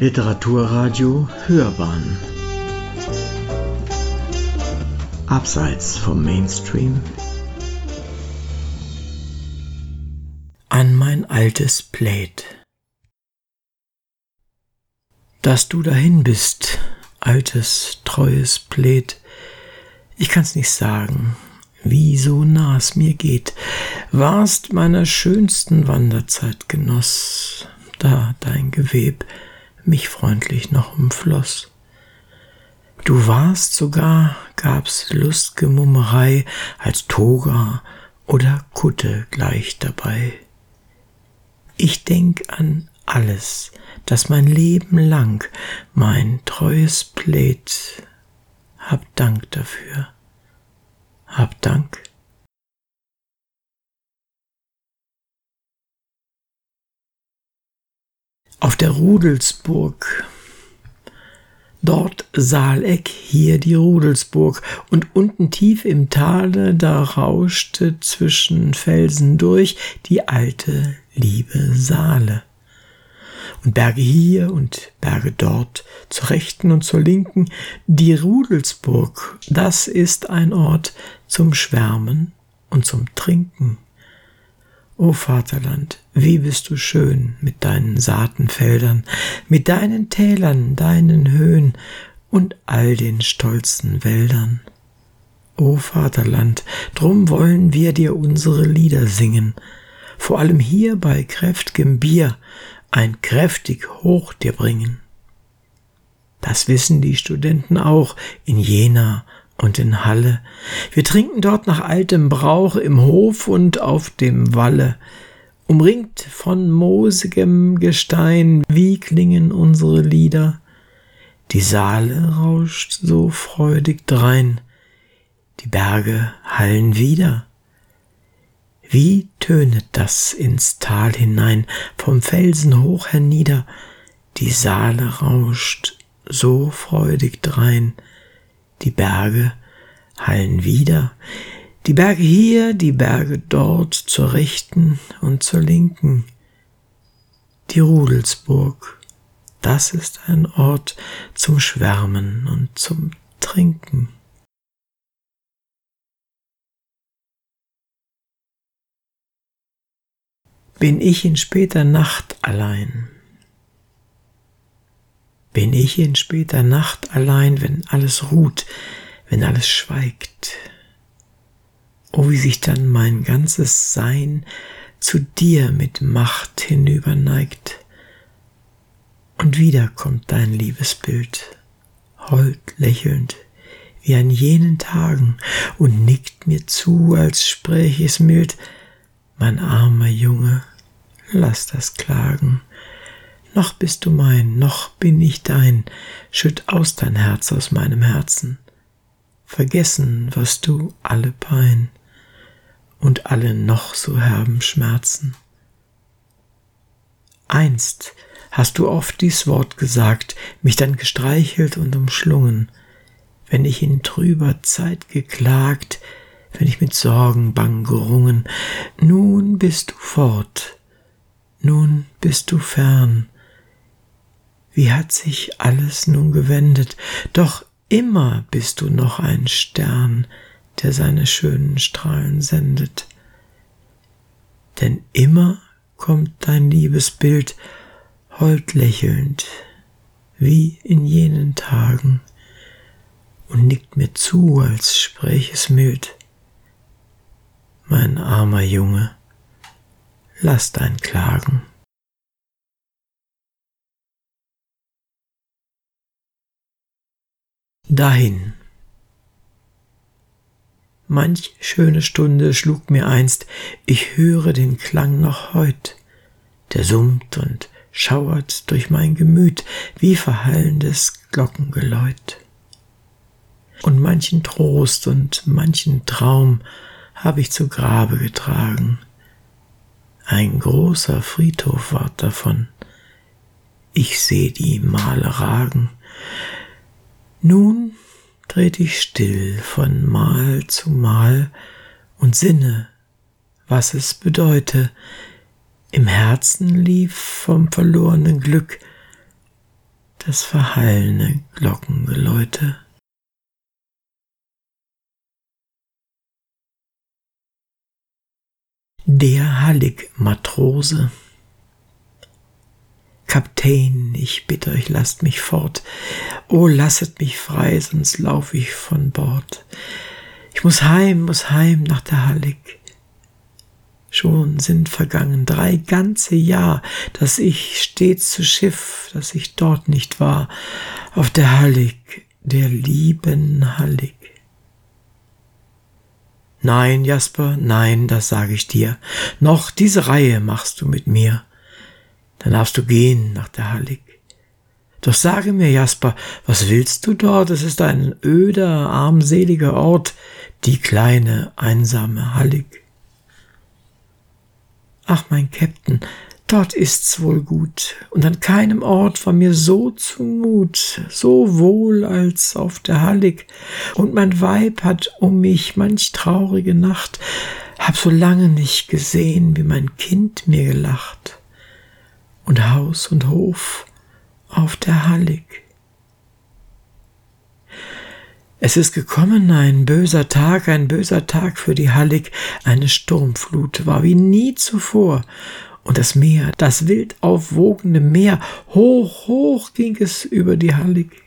Literaturradio Hörbahn. Abseits vom Mainstream. An mein altes Plaid. Dass du dahin bist, altes, treues Plaid, ich kann's nicht sagen, wie so nah es mir geht, warst meiner schönsten Wanderzeit Genoss, da dein Geweb mich freundlich noch umfloss. Du warst sogar, gab's Lustgemummerei als Toga oder Kutte gleich dabei. Ich denk an alles, das mein Leben lang mein treues Plaid, hab Dank dafür, hab Dank. Auf der Rudelsburg Dort Saaleck, hier die Rudelsburg, und unten tief im Tale, da rauschte zwischen Felsen durch die alte, liebe Saale. Und Berge hier und Berge dort, zur rechten und zur linken, die Rudelsburg, das ist ein Ort zum Schwärmen und zum Trinken. O Vaterland, wie bist du schön mit deinen Saatenfeldern, mit deinen Tälern, deinen Höhen und all den stolzen Wäldern. O Vaterland, drum wollen wir dir unsere Lieder singen, vor allem hier bei kräft'gem Bier ein kräftig Hoch dir bringen. Das wissen die Studenten auch in Jena und in Halle. Wir trinken dort nach altem Brauch im Hof und auf dem Walle. Umringt von moosigem Gestein, wie klingen unsere Lieder. Die Saale rauscht so freudig drein, die Berge hallen wieder. Wie tönet das ins Tal hinein, vom Felsen hoch hernieder, die Saale rauscht so freudig drein, die Berge hallen wieder, die Berge hier, die Berge dort, zur rechten und zur linken. Die Rudelsburg, das ist ein Ort zum Schwärmen und zum Trinken. Bin ich in später Nacht allein, bin ich in später Nacht allein, wenn alles ruht, wenn alles schweigt. Oh, wie sich dann mein ganzes Sein zu dir mit Macht hinüberneigt. Und wieder kommt dein Liebesbild, hold lächelnd, wie an jenen Tagen, und nickt mir zu, als spräch es mild, mein armer Junge, lass das Klagen, noch bist du mein, noch bin ich dein, schütt aus dein Herz aus meinem Herzen. Vergessen wirst du alle Pein und alle noch so herben Schmerzen. Einst hast du oft dies Wort gesagt, mich dann gestreichelt und umschlungen, wenn ich in trüber Zeit geklagt, wenn ich mit Sorgen bang gerungen, nun bist du fort, nun bist du fern, wie hat sich alles nun gewendet, doch immer bist du noch ein Stern, der seine schönen Strahlen sendet. Denn immer kommt dein Liebesbild hold lächelnd, wie in jenen Tagen, und nickt mir zu, als spräch es mild. Mein armer Junge, lass dein Klagen. Dahin. Manch schöne Stunde schlug mir einst, ich höre den Klang noch heut, der summt und schauert durch mein Gemüt wie verhallendes Glockengeläut. Und manchen Trost und manchen Traum hab ich zu Grabe getragen. Ein großer Friedhof ward davon. Ich seh die Male ragen, nun tret ich still von Mal zu Mal und sinne, was es bedeute. Im Herzen lief vom verlorenen Glück das verhallene Glockengeläute. Der Hallig-Matrose. Kapitän, ich bitte euch, lasst mich fort. Oh, lasset mich frei, sonst lauf ich von Bord. Ich muss heim, muss heim nach der Hallig. Schon sind vergangen drei ganze Jahr, dass ich stets zu Schiff, dass ich dort nicht war, auf der Hallig, der lieben Hallig. Nein, Jasper, nein, das sage ich dir. Noch diese Reihe machst du mit mir. Dann darfst du gehen nach der Hallig. Doch sage mir, Jasper, was willst du dort? Es ist ein öder, armseliger Ort, die kleine, einsame Hallig. Ach, mein Käpt'n, dort ist's wohl gut, und an keinem Ort war mir so zumut, so wohl als auf der Hallig, und mein Weib hat um mich manch traurige Nacht, hab so lange nicht gesehen, wie mein Kind mir gelacht, und Haus und Hof auf der Hallig. Es ist gekommen ein böser Tag, ein böser Tag für die Hallig, eine Sturmflut war wie nie zuvor, und das Meer, das wild aufwogende Meer, hoch, hoch ging es über die Hallig.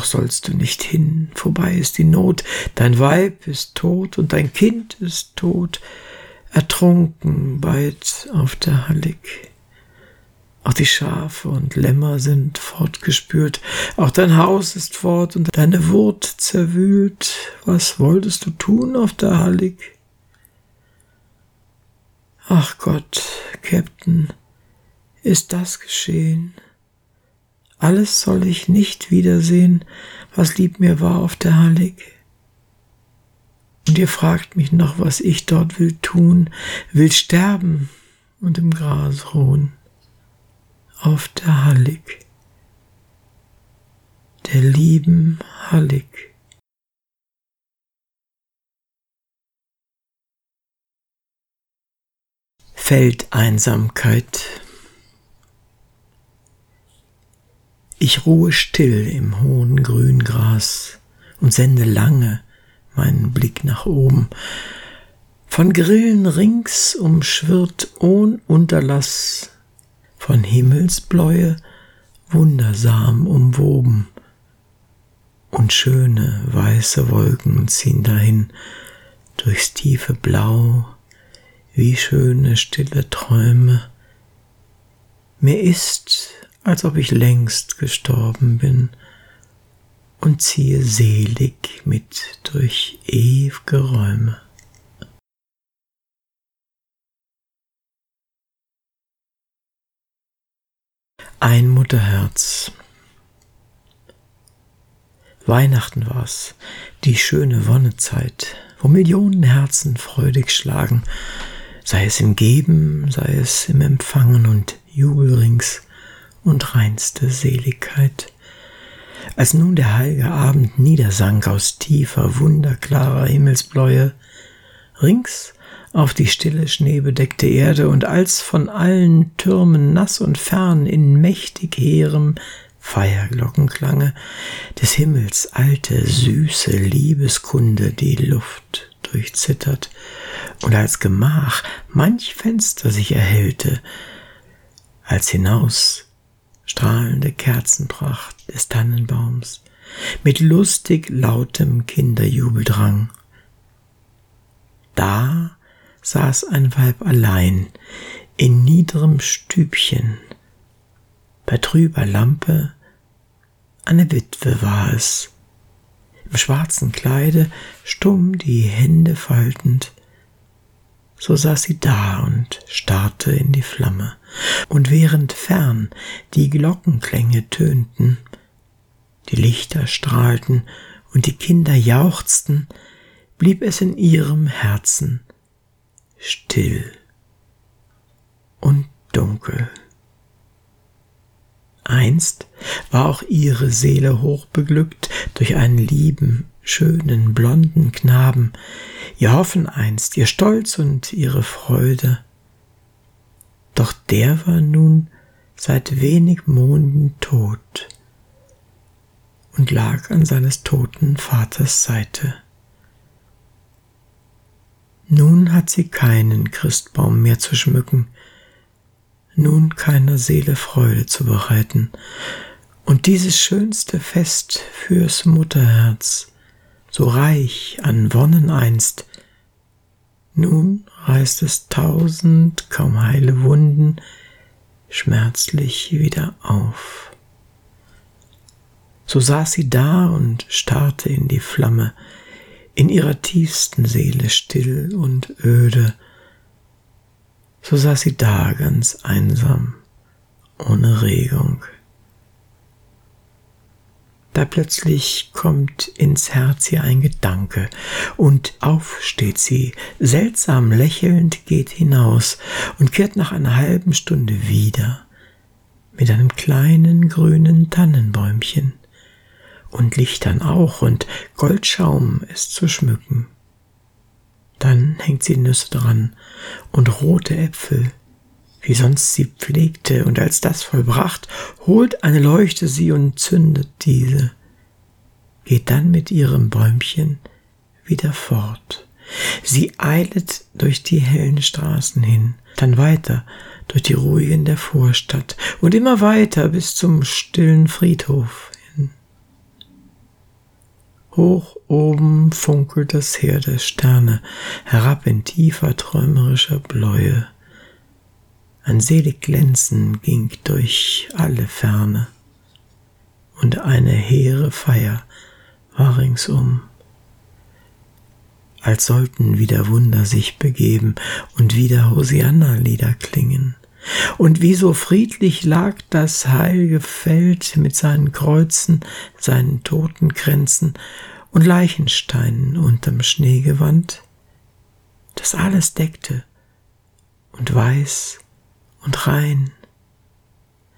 Doch sollst du nicht hin, vorbei ist die Not, dein Weib ist tot und dein Kind ist tot, ertrunken weit auf der Hallig. Auch die Schafe und Lämmer sind fortgespült, auch dein Haus ist fort und deine Wurt zerwühlt. Was wolltest du tun auf der Hallig? Ach Gott, Captain, ist das geschehen? Alles soll ich nicht wiedersehen, was lieb mir war auf der Hallig. Und ihr fragt mich noch, was ich dort will tun, will sterben und im Gras ruhen auf der Hallig, der lieben Hallig. Feldeinsamkeit. Ich ruhe still im hohen Grüngras und sende lange meinen Blick nach oben. Von Grillen rings umschwirrt ohn Unterlass von Himmelsbläue wundersam umwoben, und schöne weiße Wolken ziehen dahin durchs tiefe Blau, wie schöne stille Träume. Mir ist, als ob ich längst gestorben bin und ziehe selig mit durch ew'ge Räume. Ein Mutterherz. Weihnachten war's, die schöne Wonnezeit, wo Millionen Herzen freudig schlagen, sei es im Geben, sei es im Empfangen und Jubelrings und reinste Seligkeit. Als nun der heilige Abend niedersank aus tiefer, wunderklarer Himmelsbläue, rings auf die stille, schneebedeckte Erde, und als von allen Türmen nass und fern in mächtig hehrem Feierglockenklange des Himmels alte, süße Liebeskunde die Luft durchzittert, und als Gemach manch Fenster sich erhellte, als hinaus strahlende Kerzenpracht des Tannenbaums mit lustig lautem Kinderjubel drang. Da saß ein Weib allein in niederem Stübchen. Bei trüber Lampe eine Witwe war es, im schwarzen Kleide, stumm die Hände faltend. So saß sie da und starrte in die Flamme, und während fern die Glockenklänge tönten, die Lichter strahlten und die Kinder jauchzten, blieb es in ihrem Herzen still und dunkel. Einst war auch ihre Seele hochbeglückt durch einen lieben, schönen, blonden Knaben, ihr Hoffen einst, ihr Stolz und ihre Freude. doch der war nun seit wenig Monden tot und lag an seines toten Vaters Seite. Nun hat sie keinen Christbaum mehr zu schmücken, nun keiner Seele Freude zu bereiten, und dieses schönste Fest fürs Mutterherz, so reich an Wonnen einst, nun reißt es tausend kaum heile Wunden schmerzlich wieder auf. So saß sie da und starrte in die Flamme, in ihrer tiefsten Seele still und öde, so saß sie da ganz einsam, ohne Regung. Da plötzlich kommt ins Herz ihr ein Gedanke, und auf steht sie, seltsam lächelnd geht hinaus und kehrt nach einer halben Stunde wieder mit einem kleinen grünen Tannenbäumchen und Lichtern auch und Goldschaum es zu schmücken. Dann hängt sie Nüsse dran und rote Äpfel, wie sonst sie pflegte, und als das vollbracht, holt eine Leuchte sie und zündet diese, geht dann mit ihrem Bäumchen wieder fort. Sie eilet durch die hellen Straßen hin, dann weiter durch die ruhigen der Vorstadt und immer weiter bis zum stillen Friedhof hin. Hoch oben funkelt das Heer der Sterne herab in tiefer träumerischer Bläue. Ein selig Glänzen ging durch alle Ferne, und eine hehre Feier war ringsum. Als sollten wieder Wunder sich begeben und wieder Hosianna-Lieder klingen. Und wie so friedlich lag das heilige Feld mit seinen Kreuzen, seinen Totenkränzen und Leichensteinen unterm Schneegewand, das alles deckte und weiß und rein.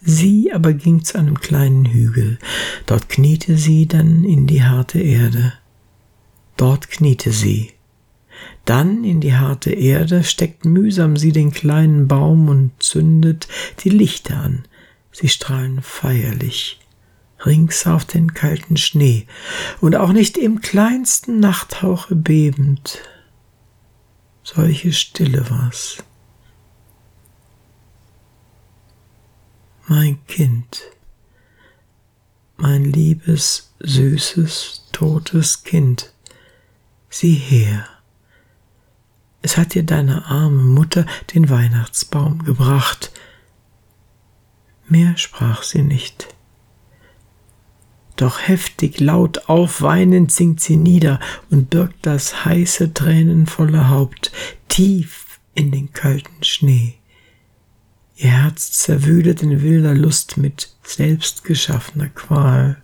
Sie aber ging zu einem kleinen Hügel, dort kniete sie dann in die harte Erde. Dort kniete sie. Dann in die harte Erde steckt mühsam sie den kleinen Baum und zündet die Lichter an. Sie strahlen feierlich rings auf den kalten Schnee und auch nicht im kleinsten Nachthauche bebend. Solche Stille war's. Mein Kind, mein liebes, süßes, totes Kind, sieh her. Es hat dir deine arme Mutter den Weihnachtsbaum gebracht. Mehr sprach sie nicht. Doch heftig laut aufweinend sinkt sie nieder und birgt das heiße, tränenvolle Haupt tief in den kalten Schnee. Ihr Herz zerwühlet in wilder Lust mit selbstgeschaffener Qual.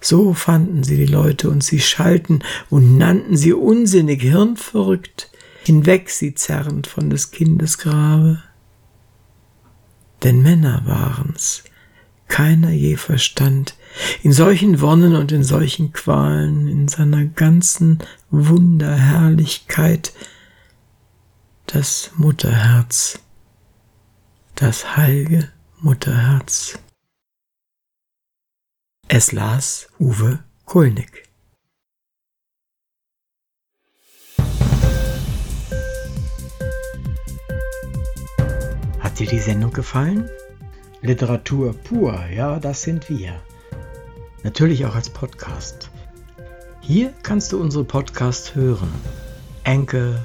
So fanden sie die Leute und sie schalten und nannten sie unsinnig, hirnverrückt, hinweg sie zerrend von des Kindes Grabe. Denn Männer waren's, keiner je verstand, in solchen Wonnen und in solchen Qualen, in seiner ganzen Wunderherrlichkeit, das Mutterherz, das heilige Mutterherz. Es las Uwe Kulnig. Hat dir die Sendung gefallen? Literatur pur, ja, das sind wir. Natürlich auch als Podcast. Hier kannst du unsere Podcasts hören. Anchor,